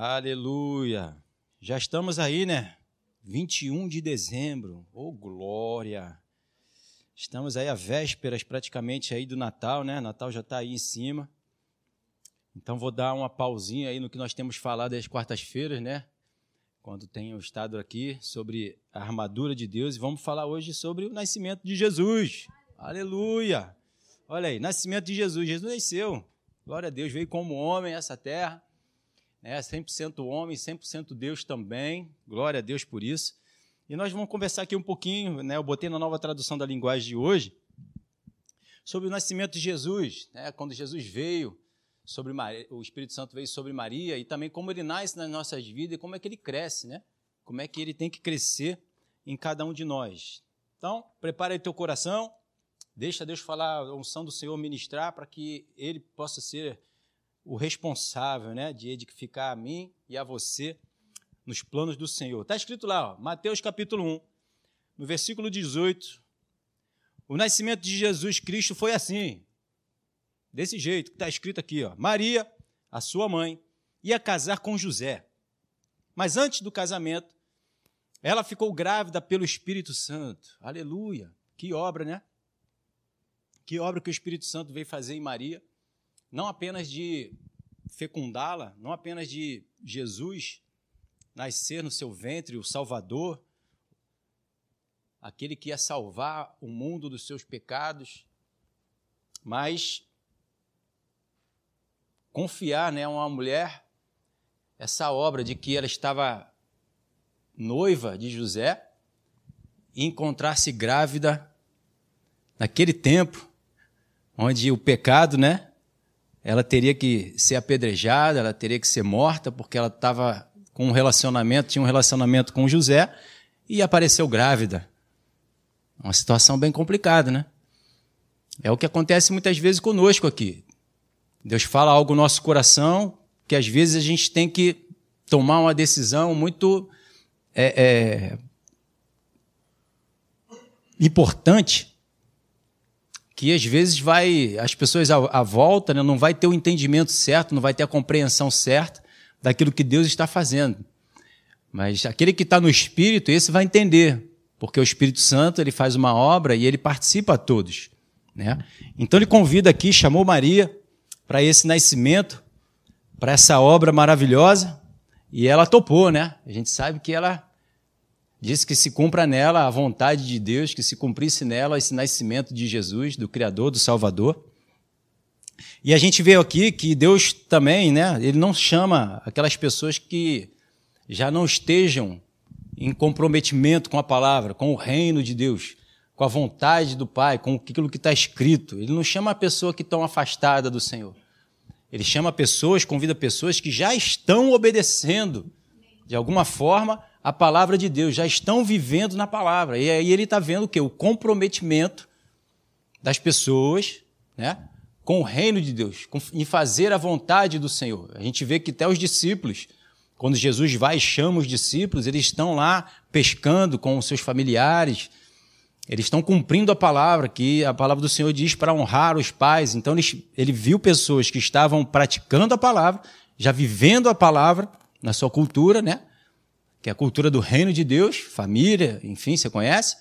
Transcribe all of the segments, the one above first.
Aleluia. Já estamos aí, né? 21 de dezembro. Oh, glória. Estamos aí a vésperas praticamente aí do Natal, né? Natal já está aí em cima. Então vou dar uma pausinha aí no que nós temos falado às quartas-feiras, né? Quando tenho estado aqui sobre a armadura de Deus e vamos falar hoje sobre o nascimento de Jesus. Aleluia. Olha aí, nascimento de Jesus. Jesus nasceu. Glória a Deus, veio como homem essa terra né? 100% homem, 100% Deus também. Glória a Deus por isso. E nós vamos conversar aqui um pouquinho, né? Eu botei na nova tradução da linguagem de hoje sobre o nascimento de Jesus, né? Quando Jesus veio sobre Maria, o Espírito Santo veio sobre Maria e também como ele nasce nas nossas vidas e como é que ele cresce, né? Como é que ele tem que crescer em cada um de nós. Então, prepara aí teu coração, deixa Deus falar a unção do Senhor ministrar para que ele possa ser o responsável né, de edificar a mim e a você nos planos do Senhor. Está escrito lá, ó, Mateus capítulo 1, no versículo 18. O nascimento de Jesus Cristo foi assim, desse jeito, que está escrito aqui. Ó, Maria, a sua mãe, ia casar com José. Mas antes do casamento, ela ficou grávida pelo Espírito Santo. Aleluia! Que obra, né? Que obra que o Espírito Santo veio fazer em Maria não apenas de fecundá-la, não apenas de Jesus nascer no seu ventre, o Salvador, aquele que ia salvar o mundo dos seus pecados, mas confiar né, a uma mulher essa obra de que ela estava noiva de José e encontrar-se grávida naquele tempo onde o pecado, né, ela teria que ser apedrejada, ela teria que ser morta, porque ela estava com um relacionamento, tinha um relacionamento com José e apareceu grávida. Uma situação bem complicada, né? É o que acontece muitas vezes conosco aqui. Deus fala algo no nosso coração que às vezes a gente tem que tomar uma decisão muito é, é, importante que às vezes vai as pessoas à, à volta né, não vai ter o entendimento certo, não vai ter a compreensão certa daquilo que Deus está fazendo. Mas aquele que está no Espírito, esse vai entender, porque o Espírito Santo ele faz uma obra e ele participa a todos. Né? Então ele convida aqui, chamou Maria para esse nascimento, para essa obra maravilhosa, e ela topou, né? A gente sabe que ela Disse que se cumpra nela a vontade de Deus, que se cumprisse nela esse nascimento de Jesus, do Criador, do Salvador. E a gente vê aqui que Deus também, né, ele não chama aquelas pessoas que já não estejam em comprometimento com a palavra, com o reino de Deus, com a vontade do Pai, com aquilo que está escrito. Ele não chama a pessoa que estão afastada do Senhor. Ele chama pessoas, convida pessoas que já estão obedecendo, de alguma forma, a palavra de Deus, já estão vivendo na palavra. E aí ele está vendo o quê? O comprometimento das pessoas né, com o reino de Deus, com, em fazer a vontade do Senhor. A gente vê que até os discípulos, quando Jesus vai e chama os discípulos, eles estão lá pescando com os seus familiares, eles estão cumprindo a palavra, que a palavra do Senhor diz para honrar os pais. Então ele, ele viu pessoas que estavam praticando a palavra, já vivendo a palavra na sua cultura, né? Que é a cultura do reino de Deus, família, enfim, você conhece.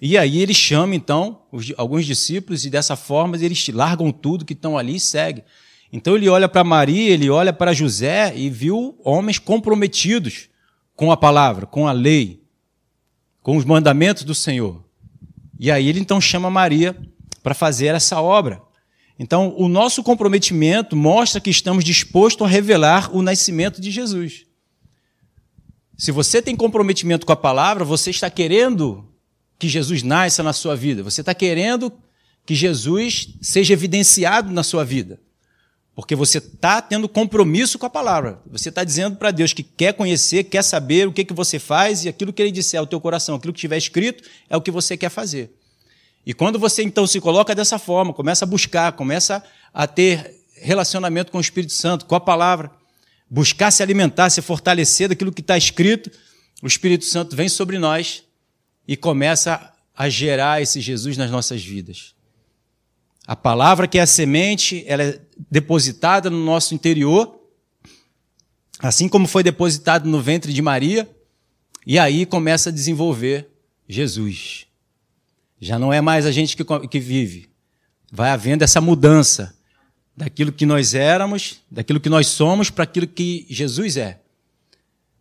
E aí ele chama, então, os, alguns discípulos e dessa forma eles largam tudo que estão ali e seguem. Então ele olha para Maria, ele olha para José e viu homens comprometidos com a palavra, com a lei, com os mandamentos do Senhor. E aí ele então chama Maria para fazer essa obra. Então, o nosso comprometimento mostra que estamos dispostos a revelar o nascimento de Jesus. Se você tem comprometimento com a palavra, você está querendo que Jesus nasça na sua vida. Você está querendo que Jesus seja evidenciado na sua vida. Porque você está tendo compromisso com a palavra. Você está dizendo para Deus que quer conhecer, quer saber o que, que você faz e aquilo que Ele disser ao teu coração, aquilo que tiver escrito, é o que você quer fazer. E quando você então se coloca dessa forma, começa a buscar, começa a ter relacionamento com o Espírito Santo, com a palavra, buscar se alimentar, se fortalecer daquilo que está escrito, o Espírito Santo vem sobre nós e começa a gerar esse Jesus nas nossas vidas. A palavra que é a semente, ela é depositada no nosso interior. Assim como foi depositado no ventre de Maria, e aí começa a desenvolver Jesus. Já não é mais a gente que, que vive. Vai havendo essa mudança daquilo que nós éramos, daquilo que nós somos, para aquilo que Jesus é.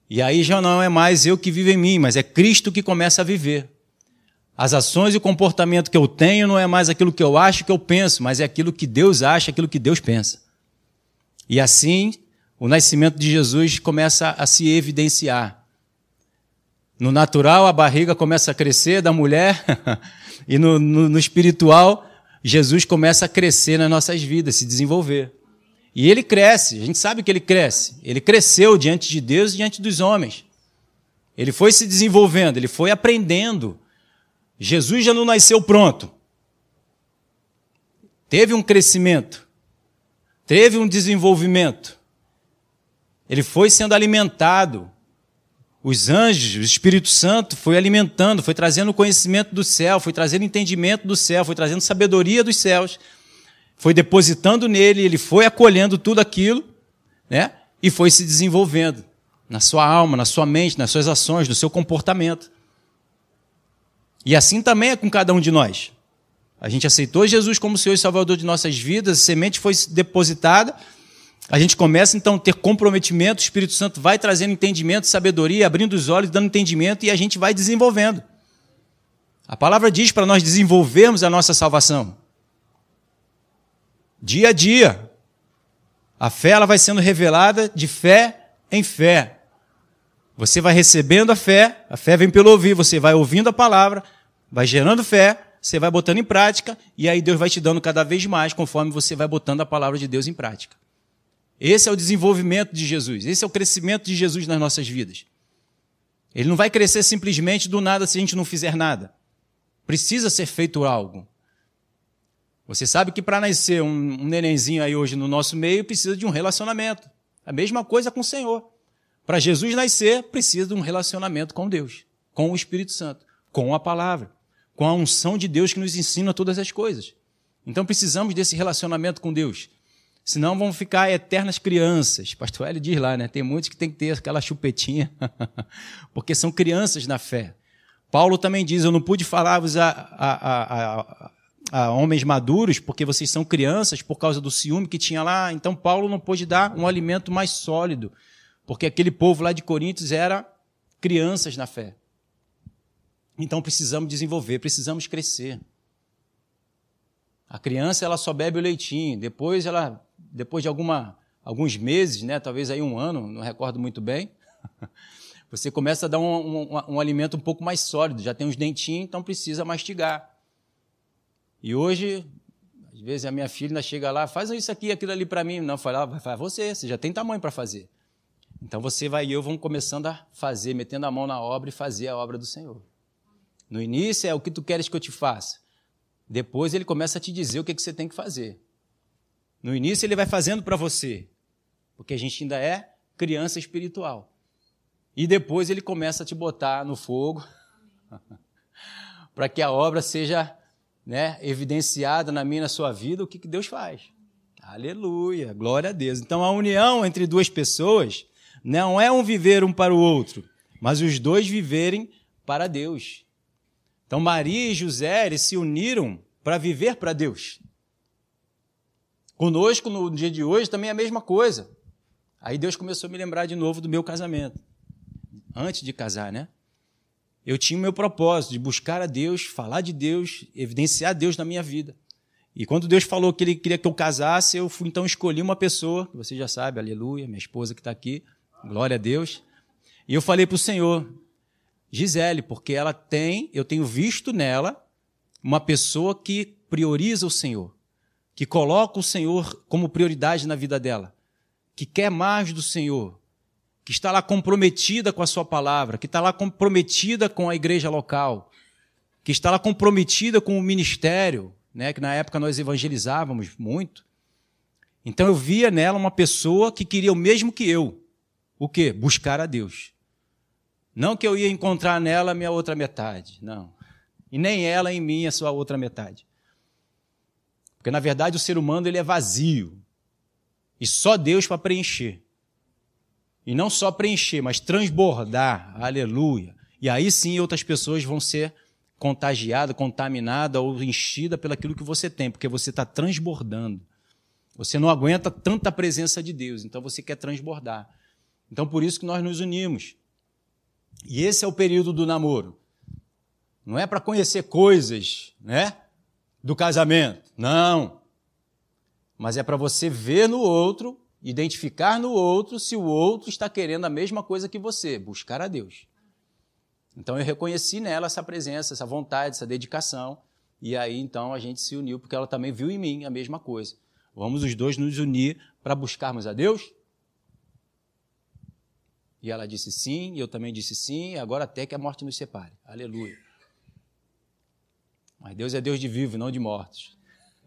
E aí já não é mais eu que vivo em mim, mas é Cristo que começa a viver. As ações e o comportamento que eu tenho não é mais aquilo que eu acho que eu penso, mas é aquilo que Deus acha, aquilo que Deus pensa. E assim, o nascimento de Jesus começa a se evidenciar. No natural, a barriga começa a crescer da mulher, e no, no, no espiritual, Jesus começa a crescer nas nossas vidas, se desenvolver. E ele cresce, a gente sabe que ele cresce. Ele cresceu diante de Deus e diante dos homens. Ele foi se desenvolvendo, ele foi aprendendo. Jesus já não nasceu pronto. Teve um crescimento, teve um desenvolvimento. Ele foi sendo alimentado. Os anjos, o Espírito Santo foi alimentando, foi trazendo conhecimento do céu, foi trazendo entendimento do céu, foi trazendo sabedoria dos céus foi depositando nele, ele foi acolhendo tudo aquilo, né? E foi se desenvolvendo na sua alma, na sua mente, nas suas ações, no seu comportamento. E assim também é com cada um de nós. A gente aceitou Jesus como Senhor e Salvador de nossas vidas, a semente foi depositada, a gente começa então a ter comprometimento, o Espírito Santo vai trazendo entendimento, sabedoria, abrindo os olhos, dando entendimento e a gente vai desenvolvendo. A palavra diz para nós desenvolvermos a nossa salvação. Dia a dia. A fé ela vai sendo revelada de fé em fé. Você vai recebendo a fé, a fé vem pelo ouvir, você vai ouvindo a palavra, vai gerando fé, você vai botando em prática, e aí Deus vai te dando cada vez mais conforme você vai botando a palavra de Deus em prática. Esse é o desenvolvimento de Jesus, esse é o crescimento de Jesus nas nossas vidas. Ele não vai crescer simplesmente do nada se a gente não fizer nada. Precisa ser feito algo. Você sabe que para nascer um, um nenenzinho aí hoje no nosso meio precisa de um relacionamento. A mesma coisa com o Senhor. Para Jesus nascer, precisa de um relacionamento com Deus, com o Espírito Santo, com a palavra, com a unção de Deus que nos ensina todas as coisas. Então precisamos desse relacionamento com Deus. Senão vamos ficar eternas crianças. Pastor Hélio diz lá, né? Tem muitos que tem que ter aquela chupetinha, porque são crianças na fé. Paulo também diz: Eu não pude falar-vos a, a, a, a homens maduros, porque vocês são crianças, por causa do ciúme que tinha lá. Então Paulo não pôde dar um alimento mais sólido, porque aquele povo lá de Coríntios era crianças na fé. Então precisamos desenvolver, precisamos crescer. A criança ela só bebe o leitinho, depois ela, depois de alguma, alguns meses, né, talvez aí um ano, não recordo muito bem, você começa a dar um, um, um alimento um pouco mais sólido, já tem os dentinhos, então precisa mastigar. E hoje, às vezes a minha filha ainda chega lá, faz isso aqui, aquilo ali para mim. Não, fala, vai fazer você, você já tem tamanho para fazer. Então você vai e eu vamos começando a fazer, metendo a mão na obra e fazer a obra do Senhor. No início é o que tu queres que eu te faça. Depois ele começa a te dizer o que, que você tem que fazer. No início ele vai fazendo para você, porque a gente ainda é criança espiritual. E depois ele começa a te botar no fogo para que a obra seja né, evidenciada na minha e na sua vida, o que, que Deus faz. Aleluia, glória a Deus. Então a união entre duas pessoas não é um viver um para o outro, mas os dois viverem para Deus. Então Maria e José se uniram para viver para Deus. Conosco no dia de hoje também é a mesma coisa. Aí Deus começou a me lembrar de novo do meu casamento. Antes de casar, né? eu tinha o meu propósito de buscar a Deus, falar de Deus, evidenciar Deus na minha vida. E quando Deus falou que Ele queria que eu casasse, eu fui então escolhi uma pessoa, que você já sabe, aleluia, minha esposa que está aqui, glória a Deus. E eu falei para o Senhor, Gisele, porque ela tem, eu tenho visto nela uma pessoa que prioriza o Senhor, que coloca o Senhor como prioridade na vida dela, que quer mais do Senhor, que está lá comprometida com a sua palavra, que está lá comprometida com a igreja local, que está lá comprometida com o ministério, né, que na época nós evangelizávamos muito. Então eu via nela uma pessoa que queria o mesmo que eu. O quê? Buscar a Deus. Não que eu ia encontrar nela a minha outra metade, não. E nem ela em mim a sua outra metade. Porque na verdade o ser humano ele é vazio. E só Deus para preencher. E não só preencher, mas transbordar. Aleluia. E aí sim outras pessoas vão ser contagiadas, contaminadas ou enchidas pelo aquilo que você tem, porque você está transbordando. Você não aguenta tanta presença de Deus, então você quer transbordar. Então por isso que nós nos unimos. E esse é o período do namoro. Não é para conhecer coisas, né? Do casamento. Não. Mas é para você ver no outro, identificar no outro se o outro está querendo a mesma coisa que você, buscar a Deus. Então eu reconheci nela essa presença, essa vontade, essa dedicação. E aí então a gente se uniu, porque ela também viu em mim a mesma coisa. Vamos os dois nos unir para buscarmos a Deus? E ela disse sim, e eu também disse sim, e agora até que a morte nos separe. Aleluia. Mas Deus é Deus de vivos, não de mortos.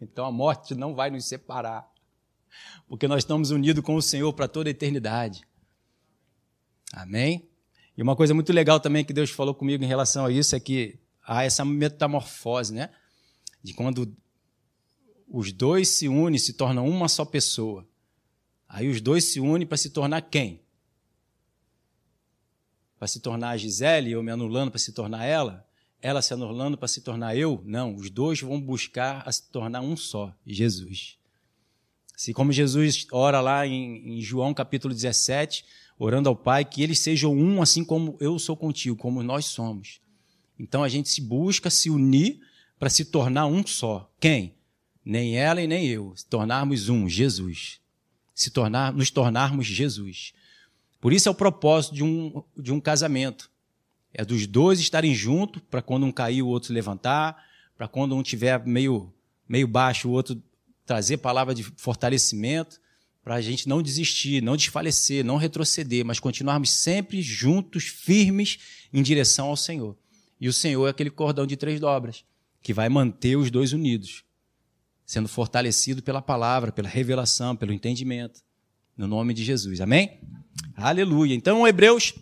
Então a morte não vai nos separar. Porque nós estamos unidos com o Senhor para toda a eternidade. Amém? E uma coisa muito legal também que Deus falou comigo em relação a isso é que há essa metamorfose, né? De quando os dois se unem, se tornam uma só pessoa. Aí os dois se unem para se tornar quem? para se tornar a Gisele, eu me anulando para se tornar ela, ela se anulando para se tornar eu? Não, os dois vão buscar a se tornar um só, Jesus. Assim como Jesus ora lá em, em João capítulo 17, orando ao Pai, que eles sejam um assim como eu sou contigo, como nós somos. Então a gente se busca se unir para se tornar um só. Quem? Nem ela e nem eu. Se tornarmos um, Jesus. Se tornar, nos tornarmos Jesus. Por isso é o propósito de um, de um casamento. É dos dois estarem juntos para quando um cair, o outro se levantar, para quando um tiver meio, meio baixo, o outro trazer palavra de fortalecimento, para a gente não desistir, não desfalecer, não retroceder, mas continuarmos sempre juntos, firmes em direção ao Senhor. E o Senhor é aquele cordão de três dobras, que vai manter os dois unidos, sendo fortalecido pela palavra, pela revelação, pelo entendimento. No nome de Jesus. Amém? Aleluia. Então, Hebreus,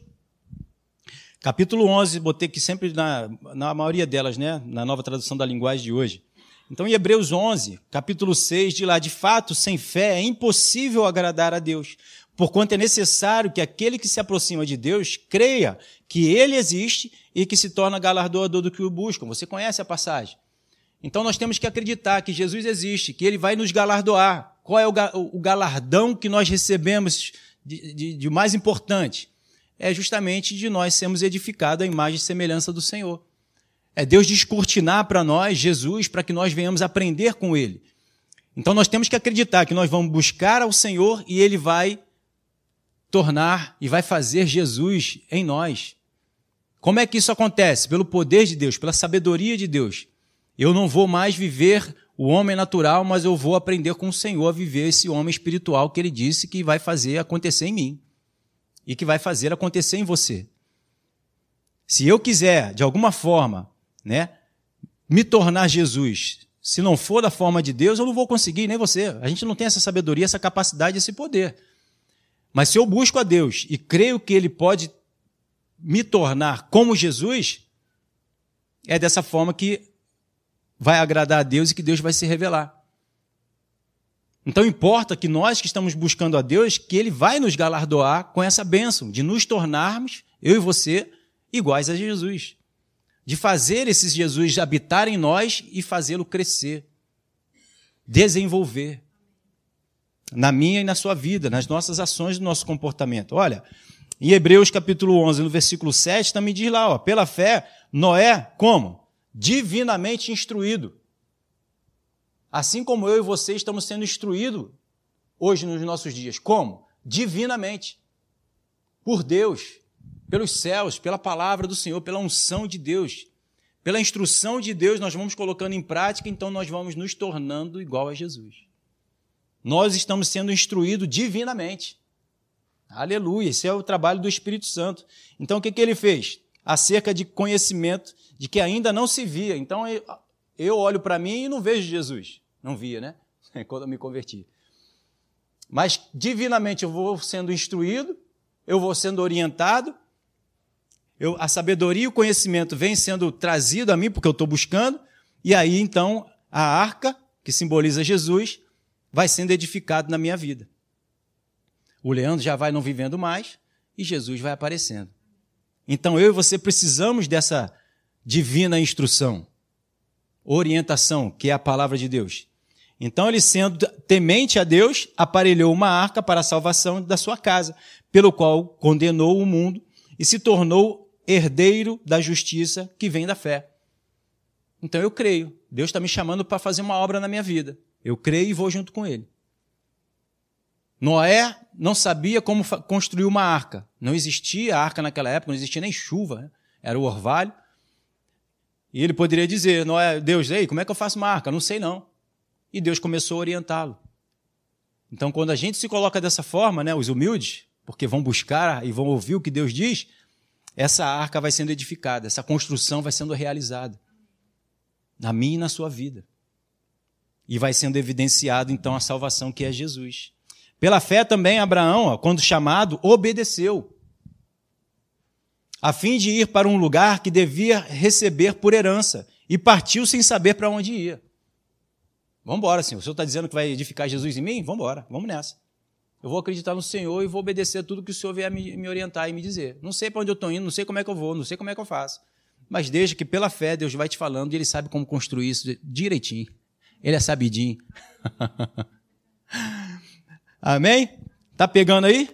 capítulo 11, botei aqui sempre na, na maioria delas, né? Na nova tradução da linguagem de hoje. Então, em Hebreus 11, capítulo 6, de lá, de fato, sem fé é impossível agradar a Deus, porquanto é necessário que aquele que se aproxima de Deus creia que ele existe e que se torna galardoador do que o buscam. Você conhece a passagem? Então, nós temos que acreditar que Jesus existe, que ele vai nos galardoar. Qual é o galardão que nós recebemos de, de, de mais importante é justamente de nós sermos edificados à imagem e semelhança do Senhor. É Deus descortinar para nós Jesus para que nós venhamos aprender com Ele. Então nós temos que acreditar que nós vamos buscar ao Senhor e Ele vai tornar e vai fazer Jesus em nós. Como é que isso acontece? Pelo poder de Deus, pela sabedoria de Deus. Eu não vou mais viver o homem natural, mas eu vou aprender com o Senhor a viver esse homem espiritual que ele disse que vai fazer acontecer em mim e que vai fazer acontecer em você. Se eu quiser, de alguma forma, né, me tornar Jesus, se não for da forma de Deus, eu não vou conseguir, nem você. A gente não tem essa sabedoria, essa capacidade, esse poder. Mas se eu busco a Deus e creio que Ele pode me tornar como Jesus, é dessa forma que vai agradar a Deus e que Deus vai se revelar. Então importa que nós que estamos buscando a Deus, que Ele vai nos galardoar com essa bênção de nos tornarmos, eu e você, iguais a Jesus. De fazer esses Jesus habitar em nós e fazê-lo crescer, desenvolver na minha e na sua vida, nas nossas ações, no nosso comportamento. Olha, em Hebreus capítulo 11, no versículo 7, também diz lá, ó, pela fé, Noé, como? divinamente instruído. Assim como eu e você estamos sendo instruídos hoje nos nossos dias. Como? Divinamente. Por Deus, pelos céus, pela palavra do Senhor, pela unção de Deus. Pela instrução de Deus, nós vamos colocando em prática, então nós vamos nos tornando igual a Jesus. Nós estamos sendo instruídos divinamente. Aleluia, esse é o trabalho do Espírito Santo. Então o que, que ele fez? Acerca de conhecimento de que ainda não se via. Então eu olho para mim e não vejo Jesus. Não via, né? Quando eu me converti. Mas divinamente eu vou sendo instruído, eu vou sendo orientado, eu, a sabedoria e o conhecimento vem sendo trazido a mim porque eu estou buscando, e aí então a arca, que simboliza Jesus, vai sendo edificado na minha vida. O Leandro já vai não vivendo mais, e Jesus vai aparecendo. Então eu e você precisamos dessa divina instrução, orientação, que é a palavra de Deus. Então ele, sendo temente a Deus, aparelhou uma arca para a salvação da sua casa, pelo qual condenou o mundo e se tornou herdeiro da justiça que vem da fé. Então eu creio. Deus está me chamando para fazer uma obra na minha vida. Eu creio e vou junto com ele. Noé não sabia como construir uma arca. Não existia arca naquela época, não existia nem chuva, né? era o orvalho. E ele poderia dizer, Noé, Deus, ei, como é que eu faço uma arca? Não sei não. E Deus começou a orientá-lo. Então, quando a gente se coloca dessa forma, né, os humildes, porque vão buscar e vão ouvir o que Deus diz, essa arca vai sendo edificada, essa construção vai sendo realizada na minha e na sua vida. E vai sendo evidenciado então a salvação que é Jesus. Pela fé também Abraão, quando chamado, obedeceu, a fim de ir para um lugar que devia receber por herança, e partiu sem saber para onde ia. Vamos embora, Senhor. O Senhor está dizendo que vai edificar Jesus em mim? Vamos embora, vamos nessa. Eu vou acreditar no Senhor e vou obedecer tudo que o Senhor vier me, me orientar e me dizer. Não sei para onde eu estou indo, não sei como é que eu vou, não sei como é que eu faço. Mas desde que pela fé Deus vai te falando e Ele sabe como construir isso direitinho. Ele é sabidinho. Amém? Tá pegando aí?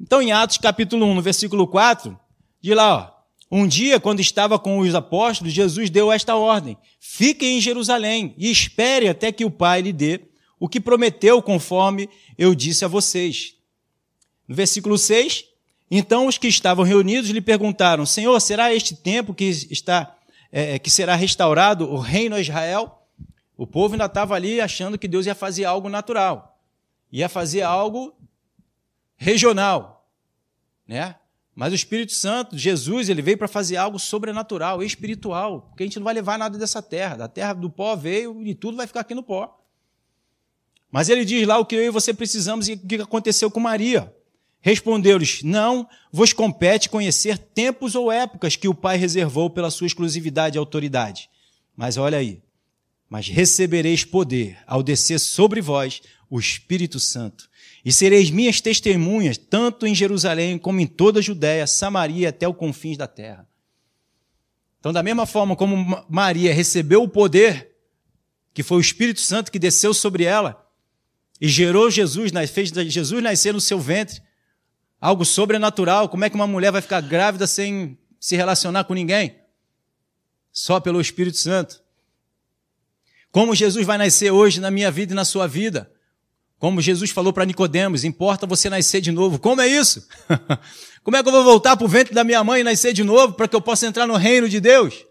Então, em Atos capítulo 1, no versículo 4, diz lá, ó. Um dia, quando estava com os apóstolos, Jesus deu esta ordem: Fiquem em Jerusalém e espere até que o Pai lhe dê o que prometeu, conforme eu disse a vocês. No versículo 6, então os que estavam reunidos lhe perguntaram: Senhor, será este tempo que está é, que será restaurado o reino a Israel? O povo ainda estava ali achando que Deus ia fazer algo natural, ia fazer algo regional, né? Mas o Espírito Santo, Jesus, ele veio para fazer algo sobrenatural, espiritual, porque a gente não vai levar nada dessa terra. Da terra do pó veio e tudo vai ficar aqui no pó. Mas ele diz lá o que eu e você precisamos e o que aconteceu com Maria. Respondeu-lhes: Não vos compete conhecer tempos ou épocas que o Pai reservou pela sua exclusividade e autoridade. Mas olha aí. Mas recebereis poder ao descer sobre vós o Espírito Santo. E sereis minhas testemunhas, tanto em Jerusalém como em toda a Judéia, Samaria até os confins da terra. Então, da mesma forma como Maria recebeu o poder, que foi o Espírito Santo que desceu sobre ela, e gerou Jesus, fez Jesus nascer no seu ventre. Algo sobrenatural. Como é que uma mulher vai ficar grávida sem se relacionar com ninguém? Só pelo Espírito Santo. Como Jesus vai nascer hoje na minha vida e na sua vida? Como Jesus falou para Nicodemos, importa você nascer de novo. Como é isso? Como é que eu vou voltar para o ventre da minha mãe e nascer de novo para que eu possa entrar no reino de Deus?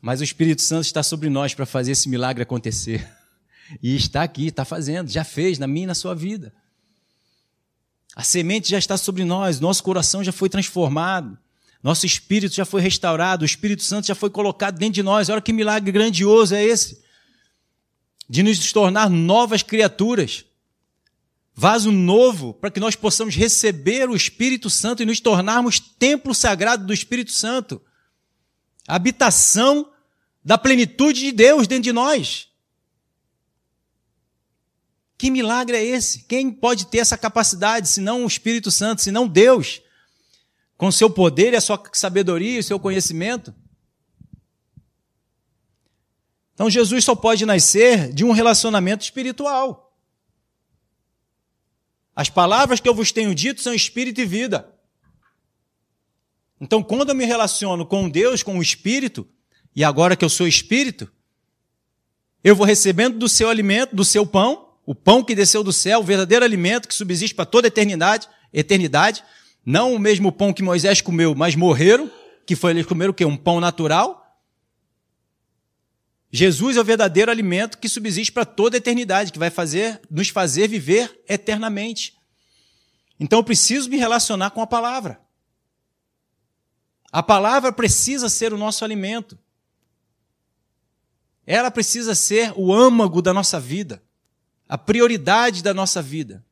Mas o Espírito Santo está sobre nós para fazer esse milagre acontecer. E está aqui, está fazendo, já fez na minha e na sua vida. A semente já está sobre nós, nosso coração já foi transformado, nosso espírito já foi restaurado, o Espírito Santo já foi colocado dentro de nós. Olha que milagre grandioso é esse! De nos tornar novas criaturas, vaso novo, para que nós possamos receber o Espírito Santo e nos tornarmos templo sagrado do Espírito Santo, habitação da plenitude de Deus dentro de nós. Que milagre é esse? Quem pode ter essa capacidade, se não o Espírito Santo, se não Deus, com seu poder e a sua sabedoria e o seu conhecimento? Então Jesus só pode nascer de um relacionamento espiritual. As palavras que eu vos tenho dito são espírito e vida. Então, quando eu me relaciono com Deus, com o Espírito, e agora que eu sou Espírito, eu vou recebendo do seu alimento, do seu pão, o pão que desceu do céu, o verdadeiro alimento que subsiste para toda a eternidade, eternidade, não o mesmo pão que Moisés comeu, mas morreram, que foi eles comeram o quê? Um pão natural. Jesus é o verdadeiro alimento que subsiste para toda a eternidade, que vai fazer nos fazer viver eternamente. Então eu preciso me relacionar com a palavra. A palavra precisa ser o nosso alimento. Ela precisa ser o âmago da nossa vida a prioridade da nossa vida.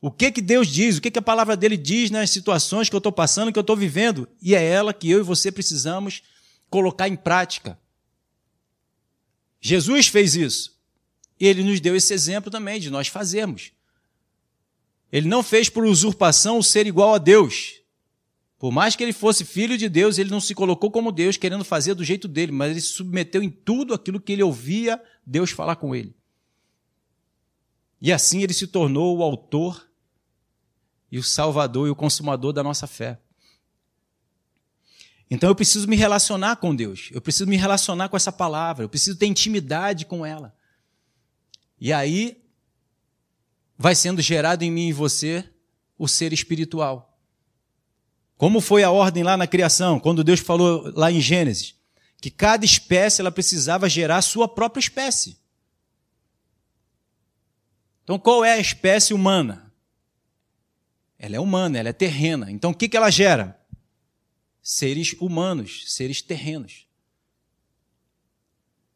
O que que Deus diz, o que que a palavra dele diz nas situações que eu estou passando, que eu estou vivendo, e é ela que eu e você precisamos colocar em prática. Jesus fez isso. E ele nos deu esse exemplo também de nós fazermos. Ele não fez por usurpação o ser igual a Deus. Por mais que ele fosse filho de Deus, ele não se colocou como Deus, querendo fazer do jeito dele, mas ele se submeteu em tudo aquilo que ele ouvia Deus falar com ele. E assim ele se tornou o autor e o salvador e o consumador da nossa fé. Então eu preciso me relacionar com Deus, eu preciso me relacionar com essa palavra, eu preciso ter intimidade com ela. E aí vai sendo gerado em mim e você o ser espiritual. Como foi a ordem lá na criação, quando Deus falou lá em Gênesis, que cada espécie ela precisava gerar sua própria espécie. Então, qual é a espécie humana? Ela é humana, ela é terrena. Então, o que ela gera? Seres humanos, seres terrenos.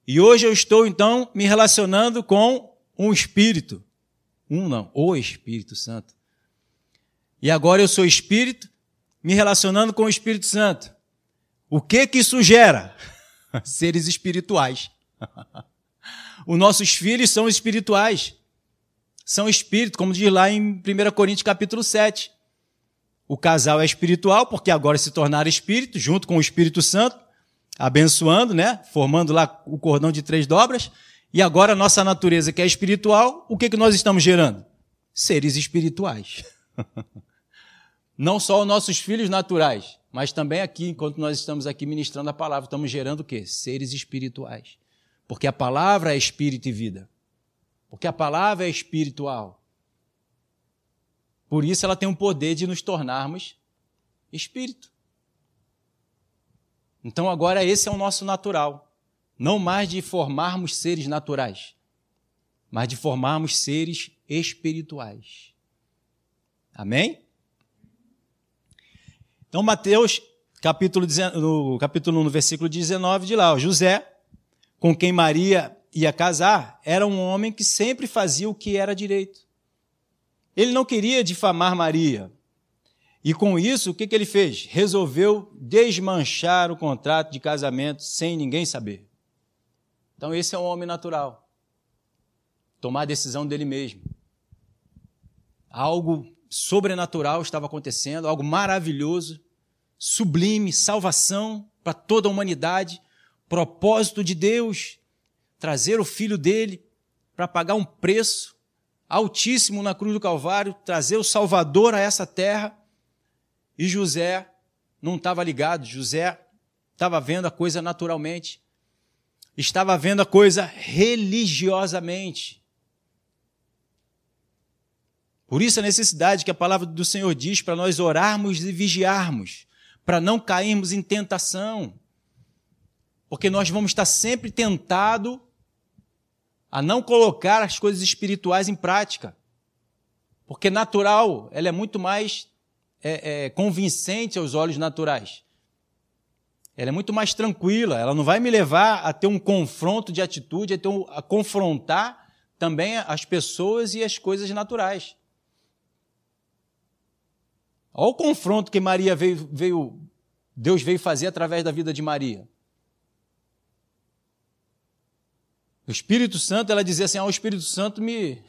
E hoje eu estou, então, me relacionando com um espírito. Um não, o Espírito Santo. E agora eu sou espírito, me relacionando com o Espírito Santo. O que que isso gera? Seres espirituais. Os nossos filhos são espirituais. São espírito, como diz lá em 1 Coríntios capítulo 7. O casal é espiritual porque agora se tornaram espírito, junto com o Espírito Santo, abençoando, né? Formando lá o cordão de três dobras. E agora a nossa natureza, que é espiritual, o que, que nós estamos gerando? Seres espirituais. Não só os nossos filhos naturais, mas também aqui, enquanto nós estamos aqui ministrando a palavra, estamos gerando o quê? Seres espirituais. Porque a palavra é espírito e vida. Porque a palavra é espiritual. Por isso ela tem o poder de nos tornarmos espírito. Então agora esse é o nosso natural não mais de formarmos seres naturais, mas de formarmos seres espirituais. Amém? Então, Mateus, capítulo, no capítulo 1, no versículo 19, de lá, José, com quem Maria ia casar, era um homem que sempre fazia o que era direito. Ele não queria difamar Maria. E com isso, o que, que ele fez? Resolveu desmanchar o contrato de casamento sem ninguém saber. Então, esse é um homem natural. Tomar a decisão dele mesmo. Algo sobrenatural estava acontecendo, algo maravilhoso, sublime, salvação para toda a humanidade, propósito de Deus, trazer o filho dele para pagar um preço altíssimo na cruz do Calvário, trazer o Salvador a essa terra. E José não estava ligado, José estava vendo a coisa naturalmente estava vendo a coisa religiosamente. Por isso a necessidade que a palavra do Senhor diz para nós orarmos e vigiarmos, para não cairmos em tentação. Porque nós vamos estar sempre tentados a não colocar as coisas espirituais em prática. Porque natural, ela é muito mais é, é, convincente aos olhos naturais. Ela é muito mais tranquila, ela não vai me levar a ter um confronto de atitude, a, ter um, a confrontar também as pessoas e as coisas naturais. Olha o confronto que Maria veio, veio, Deus veio fazer através da vida de Maria. O Espírito Santo, ela dizia assim: ah, o Espírito Santo me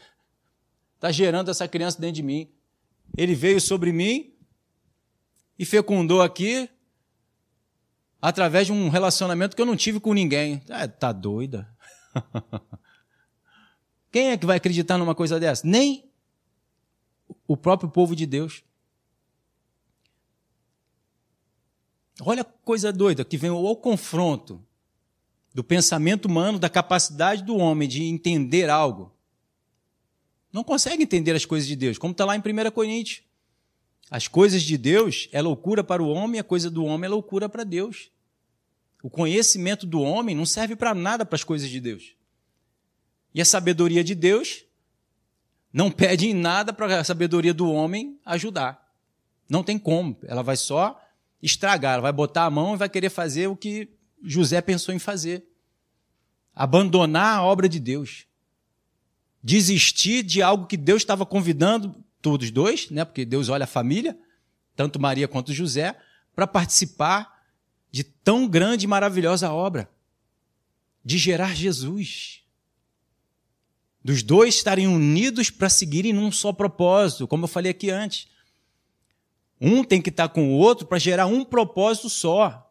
está gerando essa criança dentro de mim. Ele veio sobre mim e fecundou aqui, através de um relacionamento que eu não tive com ninguém. Ah, tá doida? Quem é que vai acreditar numa coisa dessa? Nem o próprio povo de Deus. Olha a coisa doida que vem ao confronto do pensamento humano, da capacidade do homem de entender algo. Não consegue entender as coisas de Deus, como está lá em 1 Coríntios. As coisas de Deus é loucura para o homem, a coisa do homem é loucura para Deus. O conhecimento do homem não serve para nada para as coisas de Deus. E a sabedoria de Deus não pede em nada para a sabedoria do homem ajudar. Não tem como. Ela vai só estragar, ela vai botar a mão e vai querer fazer o que José pensou em fazer. Abandonar a obra de Deus. Desistir de algo que Deus estava convidando todos dois, né? Porque Deus olha a família, tanto Maria quanto José, para participar de tão grande e maravilhosa obra de gerar Jesus. dos dois estarem unidos para seguirem num só propósito, como eu falei aqui antes. Um tem que estar com o outro para gerar um propósito só,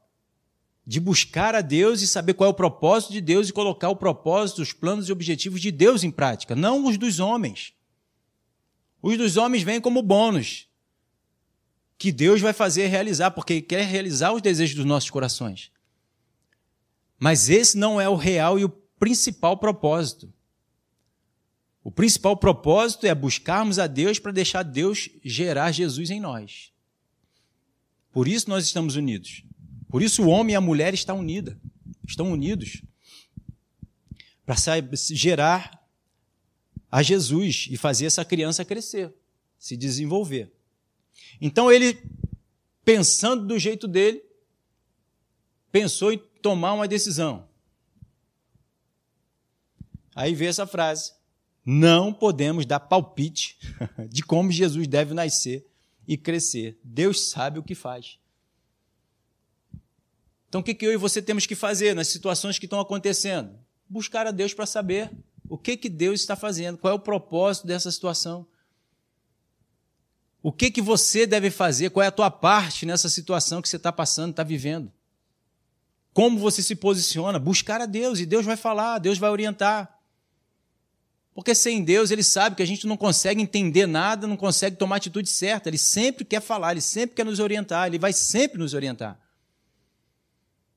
de buscar a Deus e saber qual é o propósito de Deus e colocar o propósito, os planos e objetivos de Deus em prática, não os dos homens. Os dos homens vêm como bônus, que Deus vai fazer realizar, porque quer realizar os desejos dos nossos corações. Mas esse não é o real e o principal propósito. O principal propósito é buscarmos a Deus para deixar Deus gerar Jesus em nós. Por isso nós estamos unidos. Por isso o homem e a mulher estão unidos. Estão unidos. Para gerar a Jesus e fazer essa criança crescer, se desenvolver. Então ele, pensando do jeito dele, pensou em tomar uma decisão. Aí vê essa frase: não podemos dar palpite de como Jesus deve nascer e crescer. Deus sabe o que faz. Então, o que, eu e você temos que fazer nas situações que estão acontecendo? Buscar a Deus para saber o que, que Deus está fazendo, qual é o propósito dessa situação. O que, que você deve fazer, qual é a tua parte nessa situação que você está passando, está vivendo. Como você se posiciona? Buscar a Deus, e Deus vai falar, Deus vai orientar. Porque sem Deus, ele sabe que a gente não consegue entender nada, não consegue tomar a atitude certa. Ele sempre quer falar, ele sempre quer nos orientar, ele vai sempre nos orientar.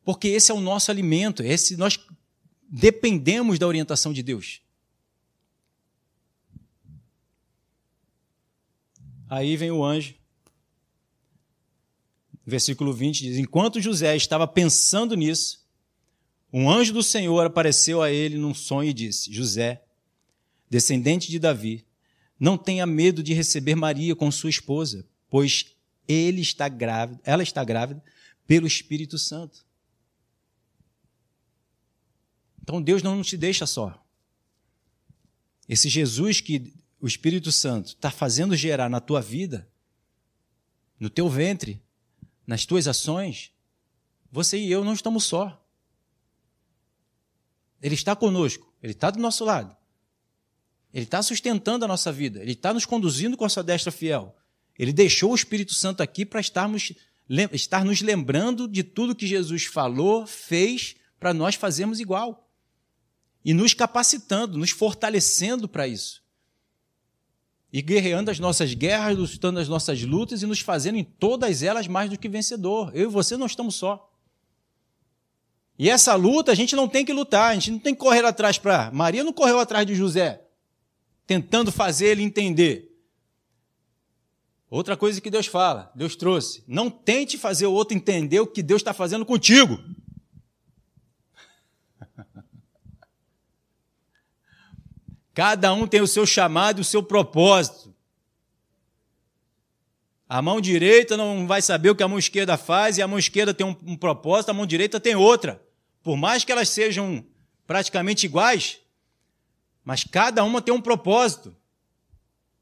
Porque esse é o nosso alimento, esse nós dependemos da orientação de Deus. Aí vem o anjo. Versículo 20 diz: Enquanto José estava pensando nisso, um anjo do Senhor apareceu a ele num sonho e disse: José, descendente de Davi, não tenha medo de receber Maria com sua esposa, pois ele está grávida, ela está grávida pelo Espírito Santo. Então Deus não te deixa só. Esse Jesus que o Espírito Santo está fazendo gerar na tua vida, no teu ventre, nas tuas ações, você e eu não estamos só. Ele está conosco, ele está do nosso lado. Ele está sustentando a nossa vida, ele está nos conduzindo com a sua destra fiel. Ele deixou o Espírito Santo aqui para estarmos, estar nos lembrando de tudo que Jesus falou, fez, para nós fazermos igual. E nos capacitando, nos fortalecendo para isso. E guerreando as nossas guerras, lutando as nossas lutas e nos fazendo em todas elas mais do que vencedor. Eu e você não estamos só. E essa luta a gente não tem que lutar, a gente não tem que correr atrás para. Maria não correu atrás de José tentando fazer ele entender. Outra coisa que Deus fala, Deus trouxe: não tente fazer o outro entender o que Deus está fazendo contigo. Cada um tem o seu chamado o seu propósito. A mão direita não vai saber o que a mão esquerda faz, e a mão esquerda tem um, um propósito, a mão direita tem outra. Por mais que elas sejam praticamente iguais, mas cada uma tem um propósito,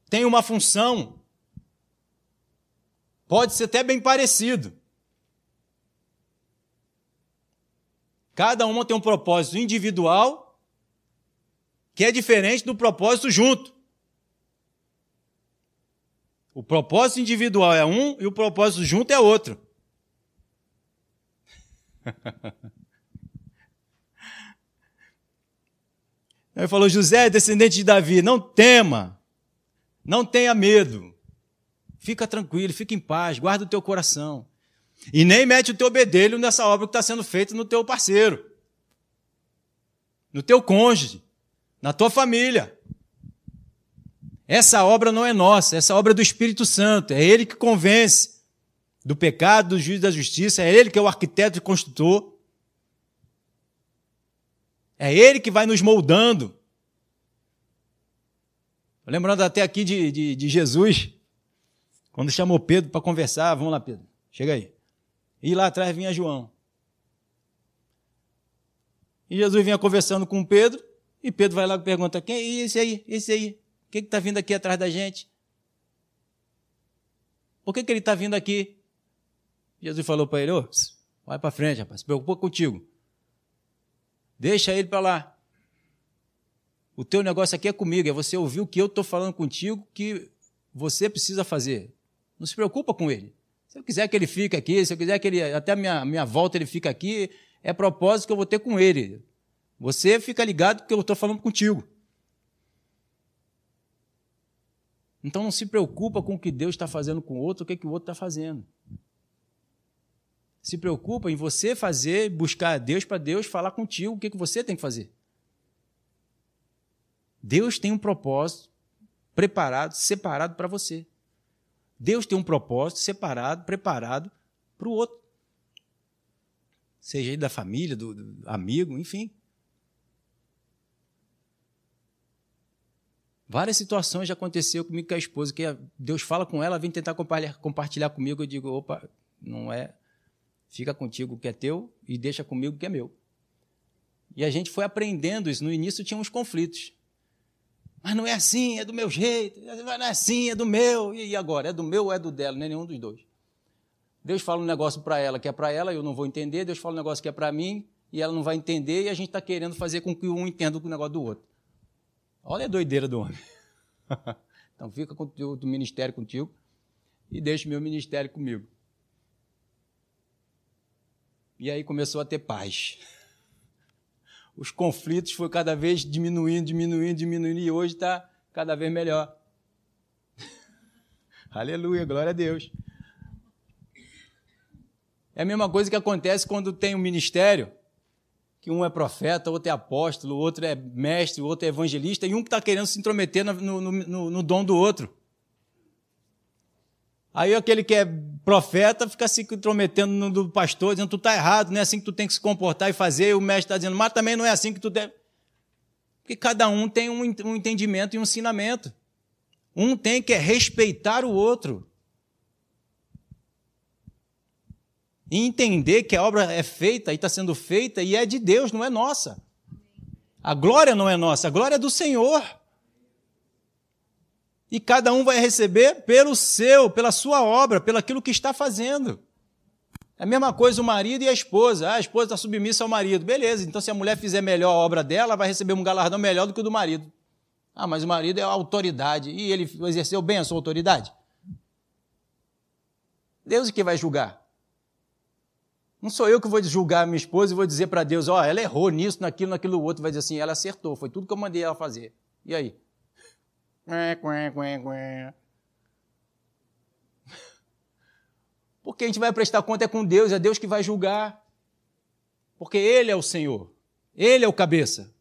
tem uma função. Pode ser até bem parecido. Cada uma tem um propósito individual que é diferente do propósito junto. O propósito individual é um e o propósito junto é outro. Ele falou: José, descendente de Davi, não tema, não tenha medo, fica tranquilo, fica em paz, guarda o teu coração. E nem mete o teu bedelho nessa obra que está sendo feita no teu parceiro, no teu cônjuge, na tua família. Essa obra não é nossa, essa obra é do Espírito Santo, é Ele que convence do pecado, do juízo da justiça, é Ele que é o arquiteto e construtor. É Ele que vai nos moldando. Lembrando até aqui de, de, de Jesus, quando chamou Pedro para conversar, vamos lá, Pedro, chega aí. E lá atrás vinha João. E Jesus vinha conversando com Pedro, e Pedro vai lá e pergunta: quem é esse aí? Esse aí? O que está vindo aqui atrás da gente? Por que, que ele está vindo aqui? Jesus falou para ele: oh, vai para frente, rapaz, se preocupa contigo. Deixa ele para lá. O teu negócio aqui é comigo, é você ouvir o que eu estou falando contigo que você precisa fazer. Não se preocupa com ele. Se eu quiser que ele fique aqui, se eu quiser que ele, até a minha, minha volta ele fique aqui, é propósito que eu vou ter com ele. Você fica ligado que eu estou falando contigo. Então não se preocupa com o que Deus está fazendo com o outro, o que, que o outro está fazendo. Se preocupa em você fazer, buscar a Deus para Deus falar contigo o que, que você tem que fazer. Deus tem um propósito preparado, separado para você. Deus tem um propósito separado, preparado para o outro. Seja aí da família, do, do amigo, enfim. Várias situações já aconteceu comigo com a esposa, que Deus fala com ela, vem tentar compartilhar, comigo, eu digo, opa, não é, fica contigo o que é teu e deixa comigo o que é meu. E a gente foi aprendendo isso. No início tinha uns conflitos. Mas não é assim, é do meu jeito. Não é assim, é do meu. E agora? É do meu ou é do dela? Não é nenhum dos dois. Deus fala um negócio para ela que é para ela, eu não vou entender. Deus fala um negócio que é para mim e ela não vai entender. E a gente está querendo fazer com que um entenda o negócio do outro. Olha a doideira do homem. então fica com o ministério contigo e deixa o meu ministério comigo. E aí começou a ter paz os conflitos foi cada vez diminuindo, diminuindo, diminuindo, e hoje está cada vez melhor. Aleluia, glória a Deus. É a mesma coisa que acontece quando tem um ministério, que um é profeta, outro é apóstolo, outro é mestre, outro é evangelista, e um que está querendo se intrometer no, no, no, no dom do outro. Aí aquele que é profeta fica se intrometendo no do pastor, dizendo, tu está errado, não é assim que tu tem que se comportar e fazer, e o mestre está dizendo, mas também não é assim que tu deve. Porque cada um tem um, entendimento e um ensinamento. Um tem que é respeitar o outro. E entender que a obra é feita e está sendo feita e é de Deus, não é nossa. A glória não é nossa, a glória é do Senhor e cada um vai receber pelo seu, pela sua obra, pelo aquilo que está fazendo. É a mesma coisa o marido e a esposa. Ah, a esposa está submissa ao marido. Beleza, então se a mulher fizer melhor a obra dela, vai receber um galardão melhor do que o do marido. Ah, mas o marido é a autoridade. E ele exerceu bem a sua autoridade? Deus é que vai julgar. Não sou eu que vou julgar a minha esposa e vou dizer para Deus, ó, oh, ela errou nisso, naquilo, naquilo outro. Vai dizer assim, ela acertou, foi tudo que eu mandei ela fazer. E aí? Porque a gente vai prestar conta é com Deus, é Deus que vai julgar. Porque Ele é o Senhor, Ele é o cabeça,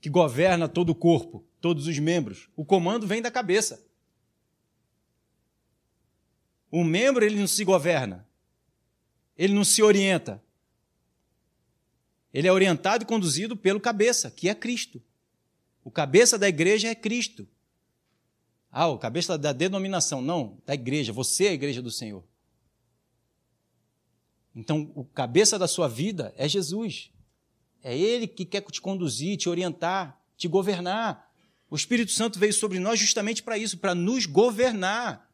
que governa todo o corpo, todos os membros. O comando vem da cabeça. O membro, ele não se governa, ele não se orienta. Ele é orientado e conduzido pelo cabeça, que é Cristo. O cabeça da igreja é Cristo. Ah, o cabeça da denominação. Não, da igreja. Você é a igreja do Senhor. Então, o cabeça da sua vida é Jesus. É Ele que quer te conduzir, te orientar, te governar. O Espírito Santo veio sobre nós justamente para isso, para nos governar.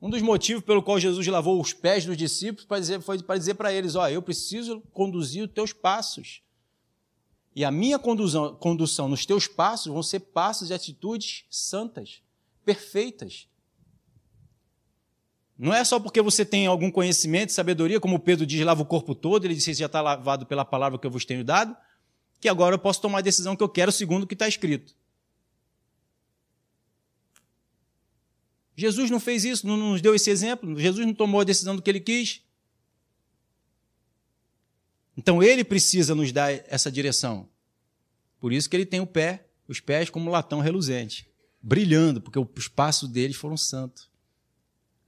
Um dos motivos pelo qual Jesus lavou os pés dos discípulos foi para dizer para eles: Ó, eu preciso conduzir os teus passos. E a minha condução, condução nos teus passos vão ser passos e atitudes santas, perfeitas. Não é só porque você tem algum conhecimento, sabedoria, como Pedro diz, lava o corpo todo, ele disse, já está lavado pela palavra que eu vos tenho dado, que agora eu posso tomar a decisão que eu quero segundo o que está escrito. Jesus não fez isso, não nos deu esse exemplo. Jesus não tomou a decisão do que ele quis. Então ele precisa nos dar essa direção. Por isso que ele tem o pé, os pés como latão reluzente, brilhando, porque os passos deles foram santos.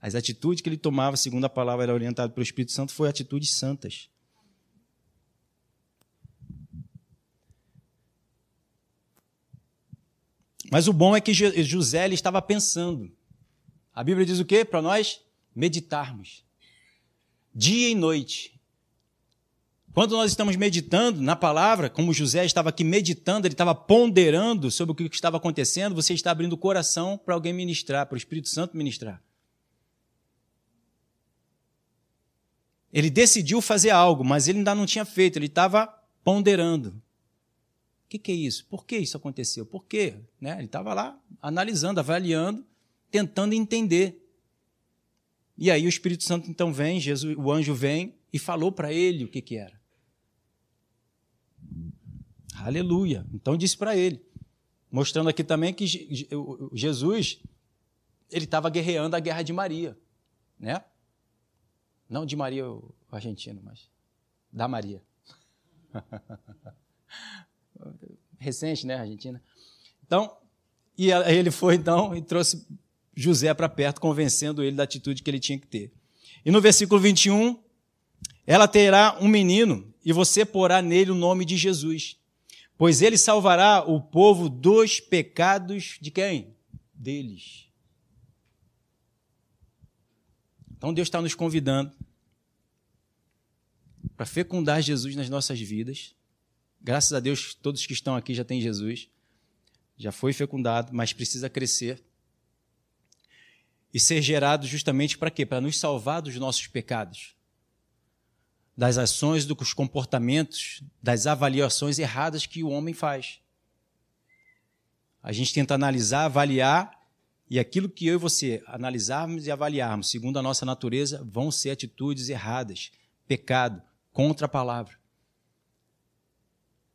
As atitudes que ele tomava, segundo a palavra era orientado pelo Espírito Santo, foram atitudes santas. Mas o bom é que José ele estava pensando. A Bíblia diz o quê? Para nós meditarmos. Dia e noite. Quando nós estamos meditando na palavra, como José estava aqui meditando, ele estava ponderando sobre o que estava acontecendo, você está abrindo o coração para alguém ministrar, para o Espírito Santo ministrar. Ele decidiu fazer algo, mas ele ainda não tinha feito, ele estava ponderando. que, que é isso? Por que isso aconteceu? Por quê? Né? Ele estava lá analisando, avaliando, tentando entender. E aí o Espírito Santo então vem, Jesus, o anjo vem e falou para ele o que, que era. Aleluia. Então disse para ele, mostrando aqui também que Jesus ele estava guerreando a guerra de Maria, né? Não de Maria o argentino, mas da Maria. Recente, né, Argentina? Então, e ele foi então e trouxe José para perto, convencendo ele da atitude que ele tinha que ter. E no versículo 21, ela terá um menino e você porá nele o nome de Jesus, pois ele salvará o povo dos pecados de quem? Deles. Então Deus está nos convidando para fecundar Jesus nas nossas vidas. Graças a Deus, todos que estão aqui já têm Jesus, já foi fecundado, mas precisa crescer e ser gerado justamente para quê? Para nos salvar dos nossos pecados, das ações, dos comportamentos, das avaliações erradas que o homem faz. A gente tenta analisar, avaliar, e aquilo que eu e você analisarmos e avaliarmos, segundo a nossa natureza, vão ser atitudes erradas, pecado, contra a palavra.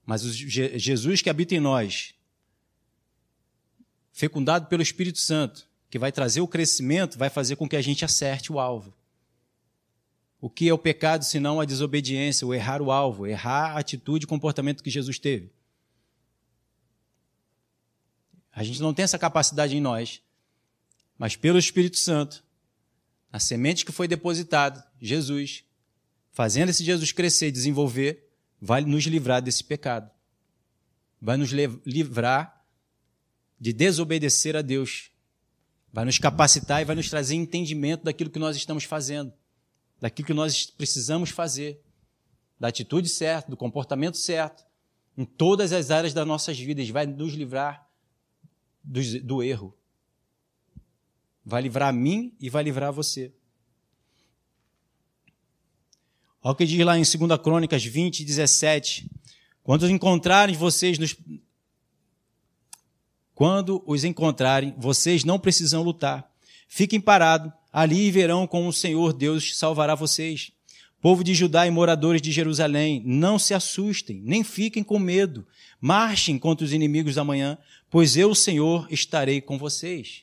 Mas o Jesus que habita em nós, fecundado pelo Espírito Santo, que vai trazer o crescimento, vai fazer com que a gente acerte o alvo. O que é o pecado senão a desobediência, o errar o alvo, errar a atitude e comportamento que Jesus teve? A gente não tem essa capacidade em nós, mas pelo Espírito Santo, a semente que foi depositada, Jesus, fazendo esse Jesus crescer e desenvolver, vai nos livrar desse pecado. Vai nos livrar de desobedecer a Deus. Vai nos capacitar e vai nos trazer entendimento daquilo que nós estamos fazendo, daquilo que nós precisamos fazer, da atitude certa, do comportamento certo, em todas as áreas das nossas vidas. Vai nos livrar do, do erro. Vai livrar a mim e vai livrar você. Olha o que diz lá em 2 Crônicas 20, 17. Quando encontrarem vocês nos. Quando os encontrarem, vocês não precisam lutar. Fiquem parados ali e verão como o Senhor Deus salvará vocês. Povo de Judá e moradores de Jerusalém, não se assustem, nem fiquem com medo. Marchem contra os inimigos da manhã, pois eu, o Senhor, estarei com vocês.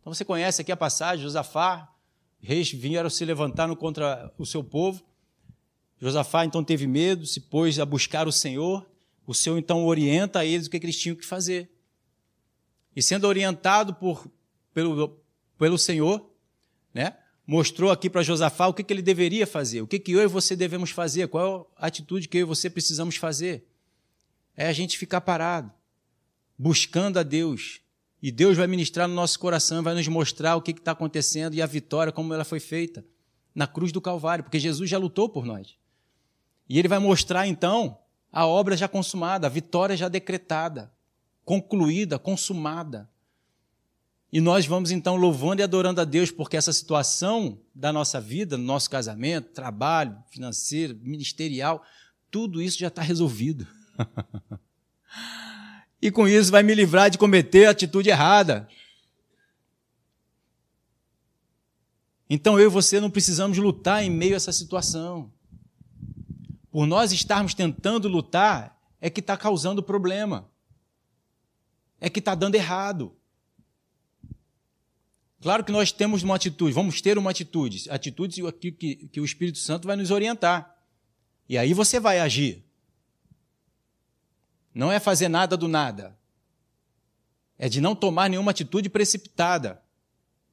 Então você conhece aqui a passagem, Josafá, reis vieram se levantar contra o seu povo, Josafá então teve medo, se pôs a buscar o Senhor. O Senhor então orienta a eles o que, eles tinham que fazer. E sendo orientado por, pelo, pelo Senhor, né, mostrou aqui para Josafá o que, que ele deveria fazer, o que, que eu e você devemos fazer, qual a atitude que eu e você precisamos fazer. É a gente ficar parado, buscando a Deus. E Deus vai ministrar no nosso coração, vai nos mostrar o que está acontecendo e a vitória, como ela foi feita na cruz do Calvário, porque Jesus já lutou por nós. E ele vai mostrar então a obra já consumada, a vitória já decretada, concluída, consumada. E nós vamos então louvando e adorando a Deus, porque essa situação da nossa vida, no nosso casamento, trabalho, financeiro, ministerial, tudo isso já está resolvido. e com isso vai me livrar de cometer a atitude errada. Então eu e você não precisamos lutar em meio a essa situação por nós estarmos tentando lutar, é que está causando problema. É que está dando errado. Claro que nós temos uma atitude, vamos ter uma atitude, atitudes que, que, que o Espírito Santo vai nos orientar. E aí você vai agir. Não é fazer nada do nada. É de não tomar nenhuma atitude precipitada,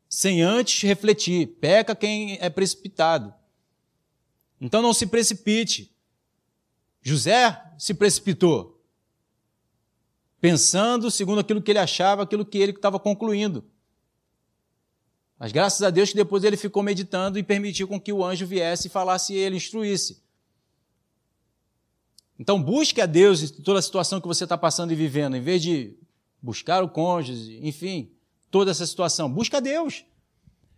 sem antes refletir. Peca quem é precipitado. Então não se precipite. José se precipitou, pensando segundo aquilo que ele achava, aquilo que ele estava concluindo. Mas graças a Deus que depois ele ficou meditando e permitiu com que o anjo viesse e falasse e ele, instruísse. Então busque a Deus em toda a situação que você está passando e vivendo, em vez de buscar o cônjuge, enfim, toda essa situação. Busca a Deus.